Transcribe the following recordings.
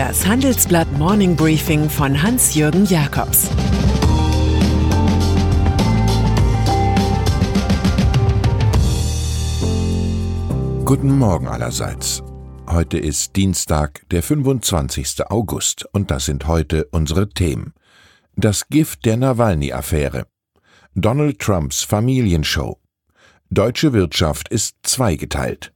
Das Handelsblatt Morning Briefing von Hans-Jürgen Jakobs Guten Morgen allerseits. Heute ist Dienstag, der 25. August, und das sind heute unsere Themen. Das Gift der Nawalny-Affäre. Donald Trumps Familienshow. Deutsche Wirtschaft ist zweigeteilt.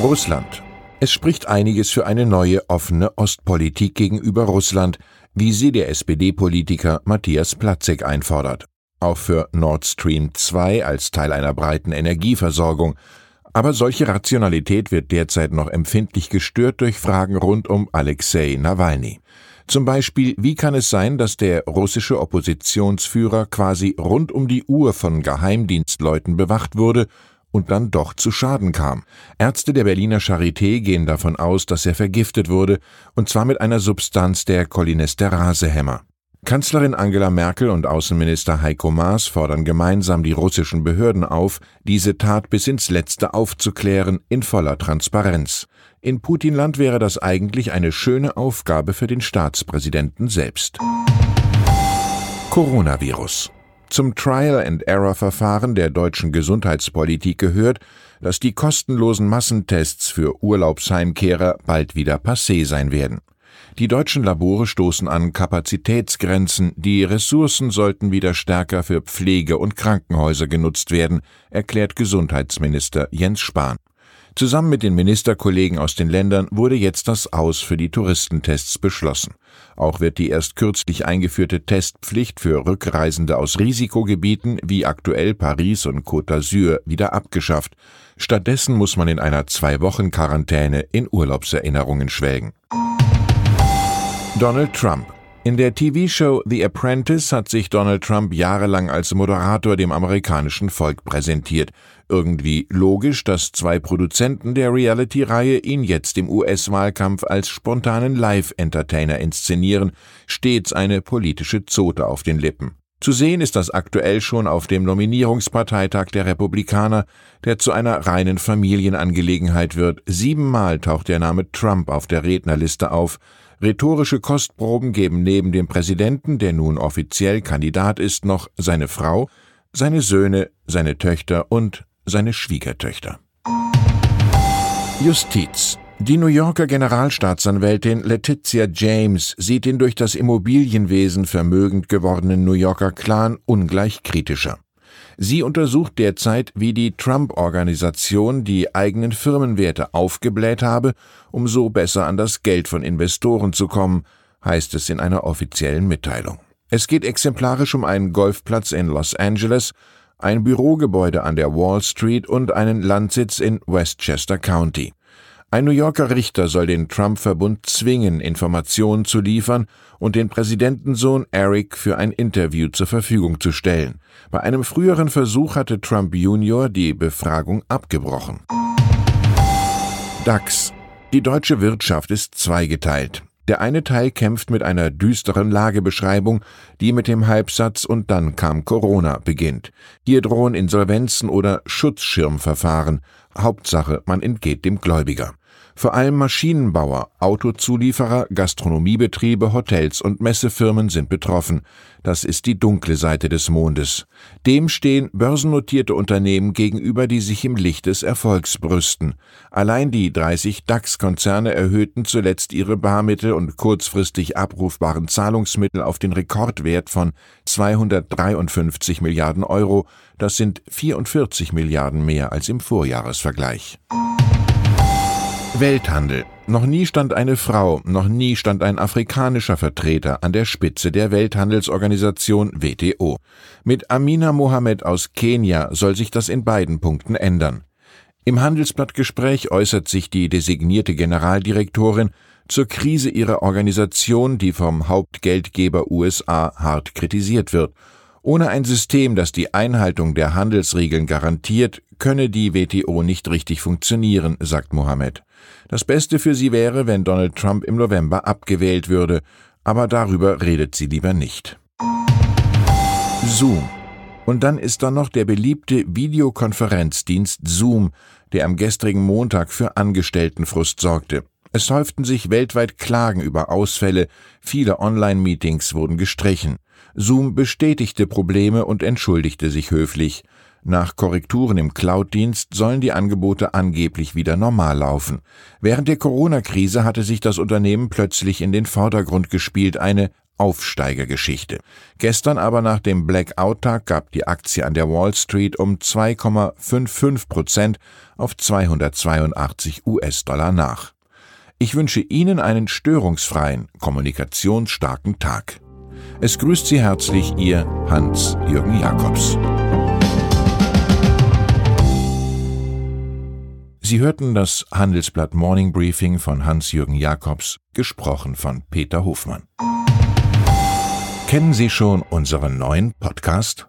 Russland. Es spricht einiges für eine neue offene Ostpolitik gegenüber Russland, wie sie der SPD-Politiker Matthias Platzek einfordert. Auch für Nord Stream 2 als Teil einer breiten Energieversorgung. Aber solche Rationalität wird derzeit noch empfindlich gestört durch Fragen rund um Alexei Nawalny. Zum Beispiel, wie kann es sein, dass der russische Oppositionsführer quasi rund um die Uhr von Geheimdienstleuten bewacht wurde und dann doch zu Schaden kam. Ärzte der Berliner Charité gehen davon aus, dass er vergiftet wurde, und zwar mit einer Substanz der Cholinesterasehämmer. Kanzlerin Angela Merkel und Außenminister Heiko Maas fordern gemeinsam die russischen Behörden auf, diese Tat bis ins Letzte aufzuklären in voller Transparenz. In Putinland wäre das eigentlich eine schöne Aufgabe für den Staatspräsidenten selbst. Coronavirus. Zum Trial-and-Error-Verfahren der deutschen Gesundheitspolitik gehört, dass die kostenlosen Massentests für Urlaubsheimkehrer bald wieder passé sein werden. Die deutschen Labore stoßen an Kapazitätsgrenzen, die Ressourcen sollten wieder stärker für Pflege und Krankenhäuser genutzt werden, erklärt Gesundheitsminister Jens Spahn. Zusammen mit den Ministerkollegen aus den Ländern wurde jetzt das Aus für die Touristentests beschlossen. Auch wird die erst kürzlich eingeführte Testpflicht für Rückreisende aus Risikogebieten wie aktuell Paris und Côte d'Azur wieder abgeschafft. Stattdessen muss man in einer zwei Wochen Quarantäne in Urlaubserinnerungen schwelgen. Donald Trump in der TV-Show The Apprentice hat sich Donald Trump jahrelang als Moderator dem amerikanischen Volk präsentiert. Irgendwie logisch, dass zwei Produzenten der Reality-Reihe ihn jetzt im US-Wahlkampf als spontanen Live-Entertainer inszenieren, stets eine politische Zote auf den Lippen. Zu sehen ist das aktuell schon auf dem Nominierungsparteitag der Republikaner, der zu einer reinen Familienangelegenheit wird. Siebenmal taucht der Name Trump auf der Rednerliste auf. Rhetorische Kostproben geben neben dem Präsidenten, der nun offiziell Kandidat ist, noch seine Frau, seine Söhne, seine Töchter und seine Schwiegertöchter. Justiz die New Yorker Generalstaatsanwältin Letizia James sieht den durch das Immobilienwesen vermögend gewordenen New Yorker Clan ungleich kritischer. Sie untersucht derzeit, wie die Trump-Organisation die eigenen Firmenwerte aufgebläht habe, um so besser an das Geld von Investoren zu kommen, heißt es in einer offiziellen Mitteilung. Es geht exemplarisch um einen Golfplatz in Los Angeles, ein Bürogebäude an der Wall Street und einen Landsitz in Westchester County. Ein New Yorker Richter soll den Trump-Verbund zwingen, Informationen zu liefern und den Präsidentensohn Eric für ein Interview zur Verfügung zu stellen. Bei einem früheren Versuch hatte Trump Jr. die Befragung abgebrochen. DAX. Die deutsche Wirtschaft ist zweigeteilt. Der eine Teil kämpft mit einer düsteren Lagebeschreibung, die mit dem Halbsatz und dann kam Corona beginnt. Hier drohen Insolvenzen oder Schutzschirmverfahren. Hauptsache, man entgeht dem Gläubiger. Vor allem Maschinenbauer, Autozulieferer, Gastronomiebetriebe, Hotels und Messefirmen sind betroffen. Das ist die dunkle Seite des Mondes. Dem stehen börsennotierte Unternehmen gegenüber, die sich im Licht des Erfolgs brüsten. Allein die 30 DAX-Konzerne erhöhten zuletzt ihre Barmittel und kurzfristig abrufbaren Zahlungsmittel auf den Rekordwert von 253 Milliarden Euro. Das sind 44 Milliarden mehr als im Vorjahresvergleich. Welthandel. Noch nie stand eine Frau, noch nie stand ein afrikanischer Vertreter an der Spitze der Welthandelsorganisation WTO. Mit Amina Mohammed aus Kenia soll sich das in beiden Punkten ändern. Im Handelsblattgespräch äußert sich die designierte Generaldirektorin zur Krise ihrer Organisation, die vom Hauptgeldgeber USA hart kritisiert wird. Ohne ein System, das die Einhaltung der Handelsregeln garantiert, könne die WTO nicht richtig funktionieren, sagt Mohammed. Das Beste für sie wäre, wenn Donald Trump im November abgewählt würde, aber darüber redet sie lieber nicht. Zoom. Und dann ist da noch der beliebte Videokonferenzdienst Zoom, der am gestrigen Montag für Angestelltenfrust sorgte. Es häuften sich weltweit Klagen über Ausfälle, viele Online-Meetings wurden gestrichen. Zoom bestätigte Probleme und entschuldigte sich höflich. Nach Korrekturen im Cloud-Dienst sollen die Angebote angeblich wieder normal laufen. Während der Corona-Krise hatte sich das Unternehmen plötzlich in den Vordergrund gespielt, eine Aufsteigergeschichte. Gestern aber nach dem Blackout-Tag gab die Aktie an der Wall Street um 2,55 Prozent auf 282 US-Dollar nach. Ich wünsche Ihnen einen störungsfreien, kommunikationsstarken Tag. Es grüßt Sie herzlich Ihr Hans-Jürgen Jakobs. Sie hörten das Handelsblatt Morning Briefing von Hans-Jürgen Jakobs, gesprochen von Peter Hofmann. Kennen Sie schon unseren neuen Podcast?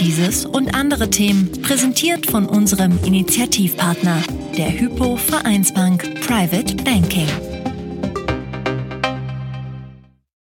Dieses und andere Themen präsentiert von unserem Initiativpartner, der Hypo Vereinsbank Private Banking.